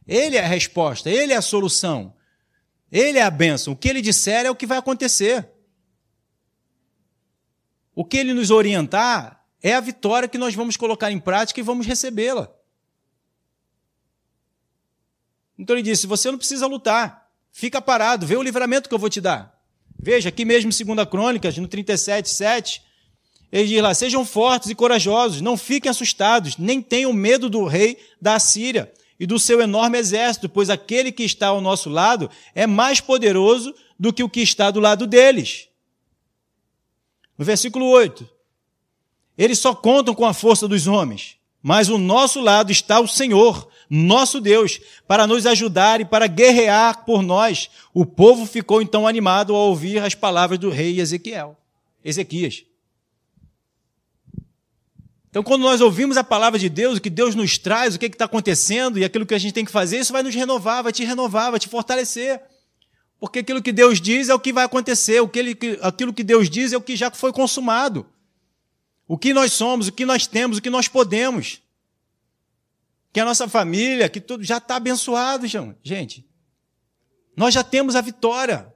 Ele é a resposta, ele é a solução. Ele é a bênção. O que ele disser é o que vai acontecer. o que ele nos orientar é a vitória que nós vamos colocar em prática e vamos recebê-la. Então ele disse: você não precisa lutar, fica parado, vê o livramento que eu vou te dar. Veja, aqui mesmo em 2 Crônicas, no 37, 7, ele diz lá: sejam fortes e corajosos, não fiquem assustados, nem tenham medo do rei da Assíria e do seu enorme exército, pois aquele que está ao nosso lado é mais poderoso do que o que está do lado deles. No versículo 8, eles só contam com a força dos homens, mas o nosso lado está o Senhor, nosso Deus, para nos ajudar e para guerrear por nós. O povo ficou então animado ao ouvir as palavras do rei Ezequiel, Ezequias. Então, quando nós ouvimos a palavra de Deus, o que Deus nos traz, o que está acontecendo e aquilo que a gente tem que fazer, isso vai nos renovar, vai te renovar, vai te fortalecer. Porque aquilo que Deus diz é o que vai acontecer, aquilo que Deus diz é o que já foi consumado. O que nós somos, o que nós temos, o que nós podemos. Que a nossa família, que tudo já está abençoado, gente. Nós já temos a vitória.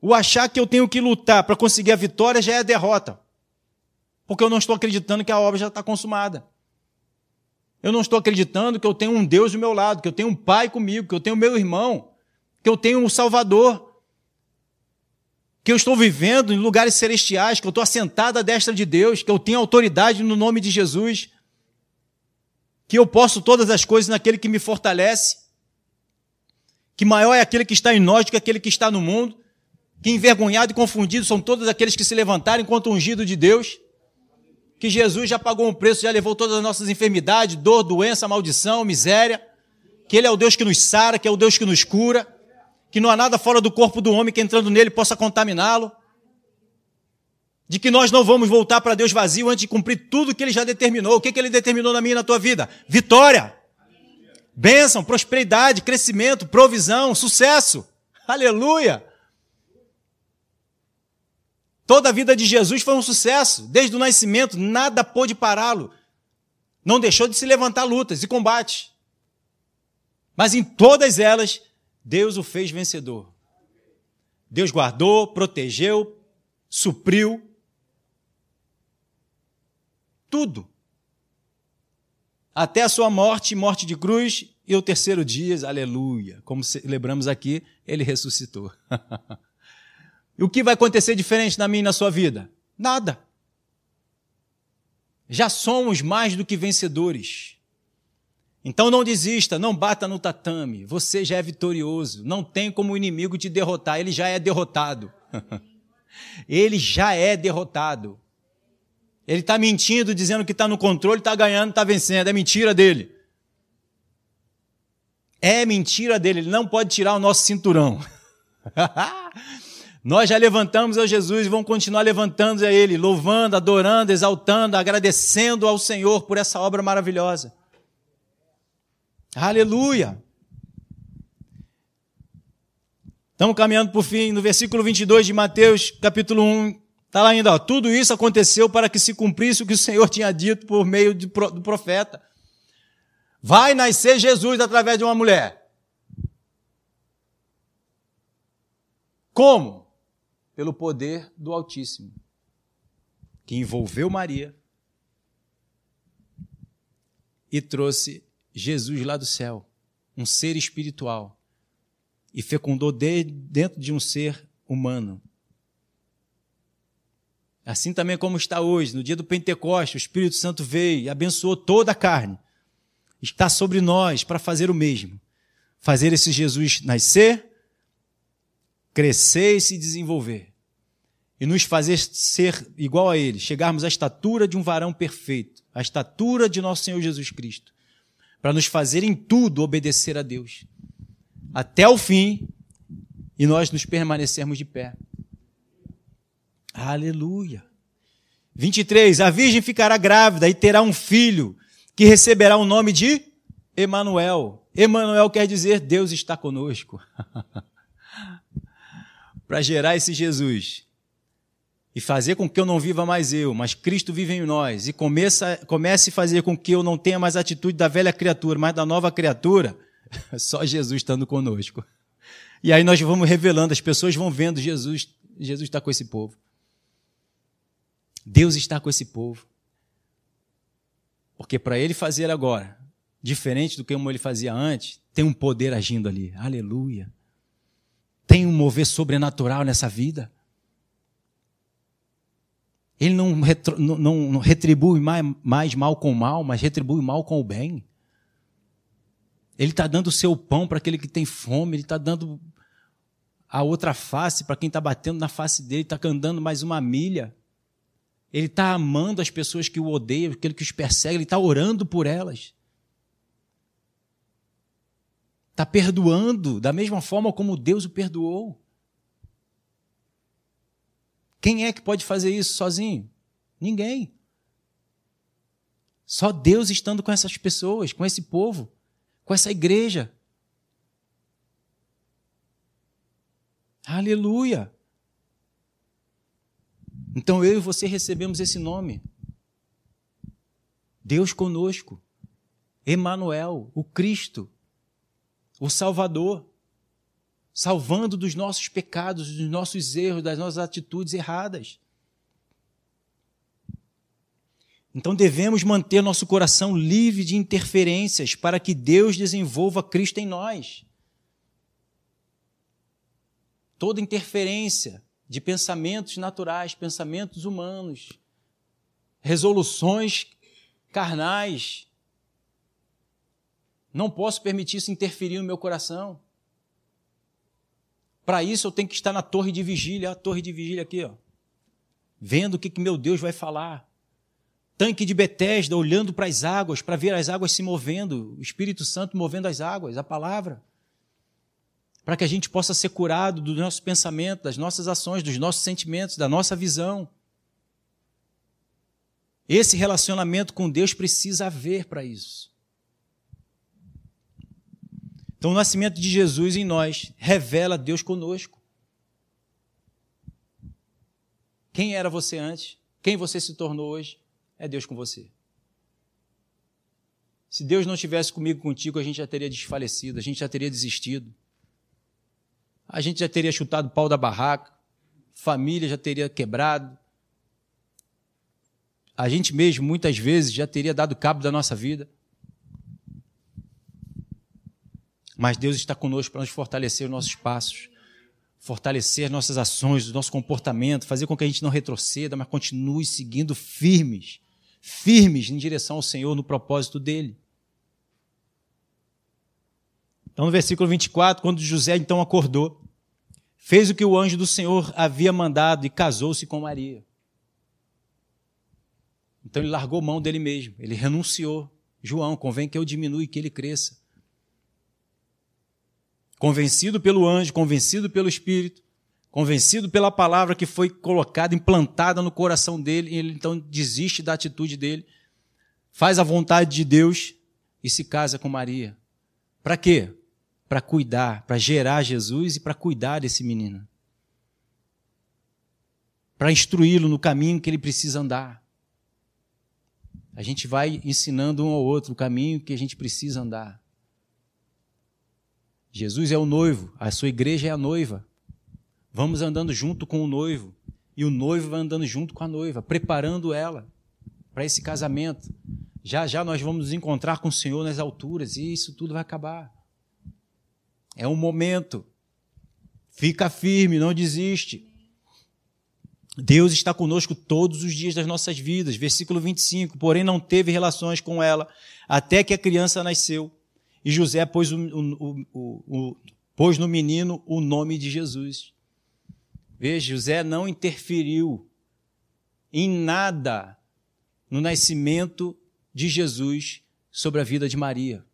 O achar que eu tenho que lutar para conseguir a vitória já é a derrota. Porque eu não estou acreditando que a obra já está consumada. Eu não estou acreditando que eu tenho um Deus do meu lado, que eu tenho um Pai comigo, que eu tenho meu irmão, que eu tenho um Salvador, que eu estou vivendo em lugares celestiais, que eu estou assentado à destra de Deus, que eu tenho autoridade no nome de Jesus, que eu posso todas as coisas naquele que me fortalece, que maior é aquele que está em nós do que aquele que está no mundo, que envergonhado e confundido são todos aqueles que se levantaram enquanto ungido de Deus que Jesus já pagou um preço, já levou todas as nossas enfermidades, dor, doença, maldição, miséria, que Ele é o Deus que nos sara, que é o Deus que nos cura, que não há nada fora do corpo do homem que entrando nele possa contaminá-lo, de que nós não vamos voltar para Deus vazio antes de cumprir tudo que Ele já determinou. O que, que Ele determinou na minha e na tua vida? Vitória, bênção, prosperidade, crescimento, provisão, sucesso. Aleluia! Toda a vida de Jesus foi um sucesso. Desde o nascimento, nada pôde pará-lo. Não deixou de se levantar lutas e combates. Mas em todas elas, Deus o fez vencedor. Deus guardou, protegeu, supriu. Tudo. Até a sua morte, morte de cruz, e o terceiro dia, aleluia. Como celebramos aqui, ele ressuscitou. E o que vai acontecer diferente na minha e na sua vida? Nada. Já somos mais do que vencedores. Então não desista, não bata no tatame. Você já é vitorioso. Não tem como o inimigo te derrotar. Ele já é derrotado. ele já é derrotado. Ele está mentindo, dizendo que está no controle, está ganhando, está vencendo. É mentira dele. É mentira dele. Ele não pode tirar o nosso cinturão. Nós já levantamos a Jesus e vamos continuar levantando a Ele, louvando, adorando, exaltando, agradecendo ao Senhor por essa obra maravilhosa. Aleluia! Estamos caminhando para o fim, no versículo 22 de Mateus, capítulo 1, está lá ainda, ó, tudo isso aconteceu para que se cumprisse o que o Senhor tinha dito por meio de, do profeta. Vai nascer Jesus através de uma mulher. Como? pelo poder do Altíssimo, que envolveu Maria e trouxe Jesus lá do céu, um ser espiritual, e fecundou dentro de um ser humano. Assim também como está hoje, no dia do Pentecostes, o Espírito Santo veio e abençoou toda a carne. Está sobre nós para fazer o mesmo. Fazer esse Jesus nascer, crescer e se desenvolver. E nos fazer ser igual a Ele, chegarmos à estatura de um varão perfeito, à estatura de nosso Senhor Jesus Cristo, para nos fazer em tudo obedecer a Deus, até o fim, e nós nos permanecermos de pé. Aleluia. 23. A virgem ficará grávida e terá um filho, que receberá o nome de Emanuel. Emanuel quer dizer Deus está conosco. para gerar esse Jesus e fazer com que eu não viva mais eu, mas Cristo vive em nós, e começa, comece a fazer com que eu não tenha mais a atitude da velha criatura, mas da nova criatura, só Jesus estando conosco. E aí nós vamos revelando, as pessoas vão vendo Jesus Jesus está com esse povo. Deus está com esse povo. Porque para ele fazer agora, diferente do que ele fazia antes, tem um poder agindo ali. Aleluia. Tem um mover sobrenatural nessa vida. Ele não, retro, não, não retribui mais, mais, mal com mal, mas retribui mal com o bem. Ele está dando o seu pão para aquele que tem fome, ele está dando a outra face para quem está batendo na face dele, está andando mais uma milha. Ele está amando as pessoas que o odeiam, aquele que os persegue, ele está orando por elas. Está perdoando da mesma forma como Deus o perdoou. Quem é que pode fazer isso sozinho? Ninguém. Só Deus estando com essas pessoas, com esse povo, com essa igreja. Aleluia! Então eu e você recebemos esse nome. Deus conosco. Emanuel, o Cristo, o Salvador salvando dos nossos pecados, dos nossos erros, das nossas atitudes erradas. Então devemos manter nosso coração livre de interferências para que Deus desenvolva Cristo em nós. Toda interferência de pensamentos naturais, pensamentos humanos, resoluções carnais, não posso permitir isso interferir no meu coração. Para isso eu tenho que estar na torre de vigília, a torre de vigília aqui, ó. Vendo o que, que meu Deus vai falar. Tanque de Betesda, olhando para as águas, para ver as águas se movendo, o Espírito Santo movendo as águas, a palavra. Para que a gente possa ser curado do nosso pensamento, das nossas ações, dos nossos sentimentos, da nossa visão. Esse relacionamento com Deus precisa haver para isso. Então, o nascimento de Jesus em nós revela Deus conosco. Quem era você antes? Quem você se tornou hoje? É Deus com você. Se Deus não estivesse comigo contigo, a gente já teria desfalecido, a gente já teria desistido. A gente já teria chutado o pau da barraca, família já teria quebrado. A gente mesmo, muitas vezes, já teria dado cabo da nossa vida. Mas Deus está conosco para nos fortalecer os nossos passos, fortalecer as nossas ações, o nosso comportamento, fazer com que a gente não retroceda, mas continue seguindo firmes, firmes em direção ao Senhor, no propósito dele. Então, no versículo 24, quando José então acordou, fez o que o anjo do Senhor havia mandado e casou-se com Maria. Então ele largou mão dele mesmo, ele renunciou. João, convém que eu diminua e que ele cresça convencido pelo anjo, convencido pelo Espírito, convencido pela palavra que foi colocada, implantada no coração dele, e ele então desiste da atitude dele, faz a vontade de Deus e se casa com Maria. Para quê? Para cuidar, para gerar Jesus e para cuidar desse menino. Para instruí-lo no caminho que ele precisa andar. A gente vai ensinando um ao outro o caminho que a gente precisa andar. Jesus é o noivo, a sua igreja é a noiva. Vamos andando junto com o noivo. E o noivo vai andando junto com a noiva, preparando ela para esse casamento. Já já nós vamos nos encontrar com o Senhor nas alturas e isso tudo vai acabar. É um momento. Fica firme, não desiste. Deus está conosco todos os dias das nossas vidas. Versículo 25. Porém, não teve relações com ela até que a criança nasceu e José pôs, o, o, o, pôs no menino o nome de Jesus. Veja, José não interferiu em nada no nascimento de Jesus sobre a vida de Maria.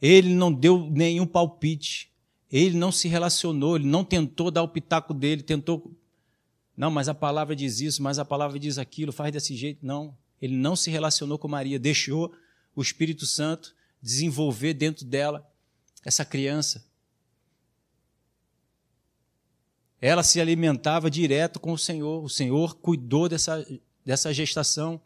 Ele não deu nenhum palpite. Ele não se relacionou, ele não tentou dar o pitaco dele, tentou. Não, mas a palavra diz isso, mas a palavra diz aquilo, faz desse jeito. Não. Ele não se relacionou com Maria, deixou o Espírito Santo desenvolver dentro dela essa criança. Ela se alimentava direto com o Senhor, o Senhor cuidou dessa, dessa gestação.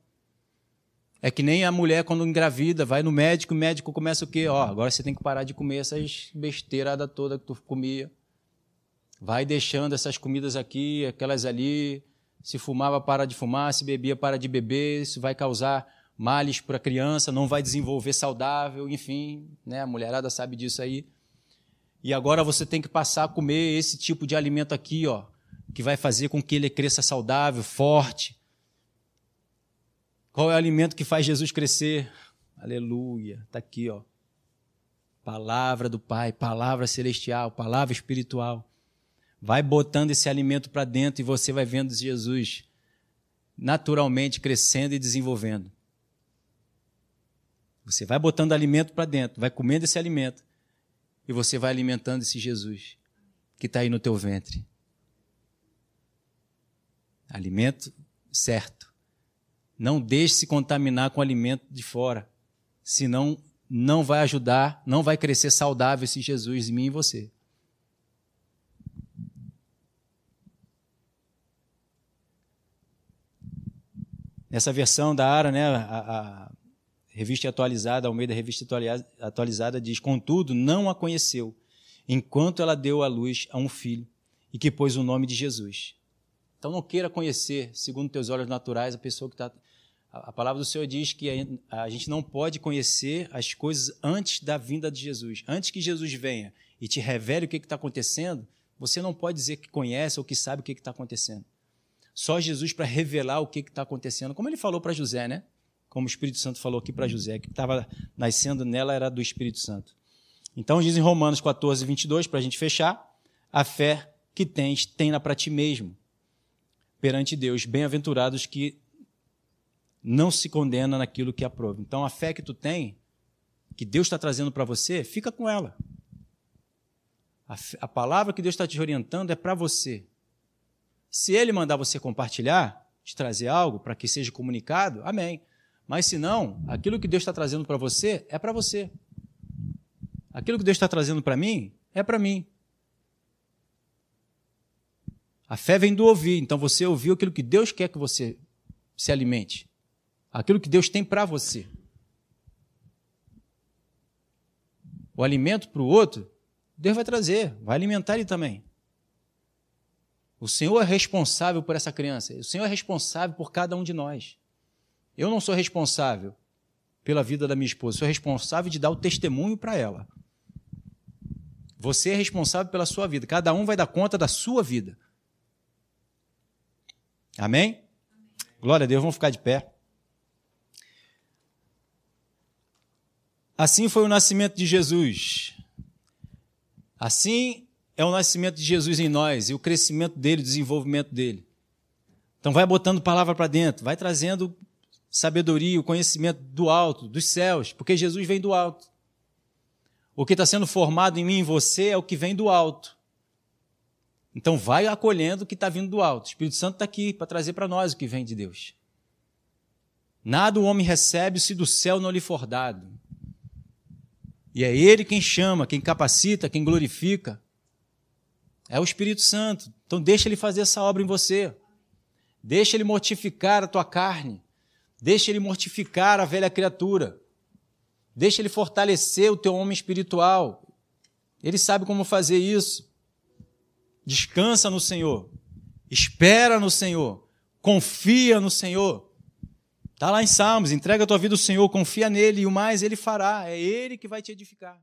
É que nem a mulher quando engravida, vai no médico, o médico começa o quê? Ó, agora você tem que parar de comer essas besteiradas toda que tu comia. Vai deixando essas comidas aqui, aquelas ali. Se fumava, para de fumar. Se bebia, para de beber. Isso vai causar males para a criança, não vai desenvolver saudável, enfim, né? A mulherada sabe disso aí. E agora você tem que passar a comer esse tipo de alimento aqui, ó, que vai fazer com que ele cresça saudável, forte. Qual é o alimento que faz Jesus crescer? Aleluia. Está aqui, ó. Palavra do Pai, palavra celestial, palavra espiritual. Vai botando esse alimento para dentro e você vai vendo Jesus naturalmente crescendo e desenvolvendo. Você vai botando alimento para dentro, vai comendo esse alimento e você vai alimentando esse Jesus que está aí no teu ventre. Alimento certo. Não deixe se contaminar com alimento de fora, senão não vai ajudar, não vai crescer saudável esse Jesus em mim e você. Nessa versão da Ara, né, a, a Revista atualizada, ao meio da revista atualizada, diz: Contudo, não a conheceu, enquanto ela deu à luz a um filho, e que pôs o nome de Jesus. Então não queira conhecer, segundo teus olhos naturais, a pessoa que está. A palavra do Senhor diz que a gente não pode conhecer as coisas antes da vinda de Jesus. Antes que Jesus venha e te revele o que está acontecendo, você não pode dizer que conhece ou que sabe o que está acontecendo. Só Jesus para revelar o que está acontecendo, como ele falou para José, né? Como o Espírito Santo falou aqui para José, que estava nascendo nela era do Espírito Santo. Então diz em Romanos 14, 22, para a gente fechar, a fé que tens, tenha para ti mesmo, perante Deus, bem-aventurados que não se condena naquilo que aprova. Então a fé que tu tem, que Deus está trazendo para você, fica com ela. A, a palavra que Deus está te orientando é para você. Se Ele mandar você compartilhar, te trazer algo para que seja comunicado, amém. Mas se não, aquilo que Deus está trazendo para você é para você. Aquilo que Deus está trazendo para mim é para mim. A fé vem do ouvir, então você ouviu aquilo que Deus quer que você se alimente. Aquilo que Deus tem para você. O alimento para o outro, Deus vai trazer, vai alimentar ele também. O Senhor é responsável por essa criança, o Senhor é responsável por cada um de nós. Eu não sou responsável pela vida da minha esposa, sou responsável de dar o testemunho para ela. Você é responsável pela sua vida. Cada um vai dar conta da sua vida. Amém? Glória a Deus, vamos ficar de pé. Assim foi o nascimento de Jesus. Assim é o nascimento de Jesus em nós e o crescimento dele, o desenvolvimento dele. Então vai botando palavra para dentro, vai trazendo sabedoria, o conhecimento do alto, dos céus, porque Jesus vem do alto. O que está sendo formado em mim e em você é o que vem do alto. Então vai acolhendo o que está vindo do alto. O Espírito Santo está aqui para trazer para nós o que vem de Deus. Nada o homem recebe se do céu não lhe for dado. E é Ele quem chama, quem capacita, quem glorifica. É o Espírito Santo. Então deixa Ele fazer essa obra em você. Deixa Ele mortificar a tua carne. Deixa ele mortificar a velha criatura. Deixa ele fortalecer o teu homem espiritual. Ele sabe como fazer isso. Descansa no Senhor. Espera no Senhor. Confia no Senhor. Está lá em Salmos. Entrega a tua vida ao Senhor, confia nele e o mais ele fará. É ele que vai te edificar.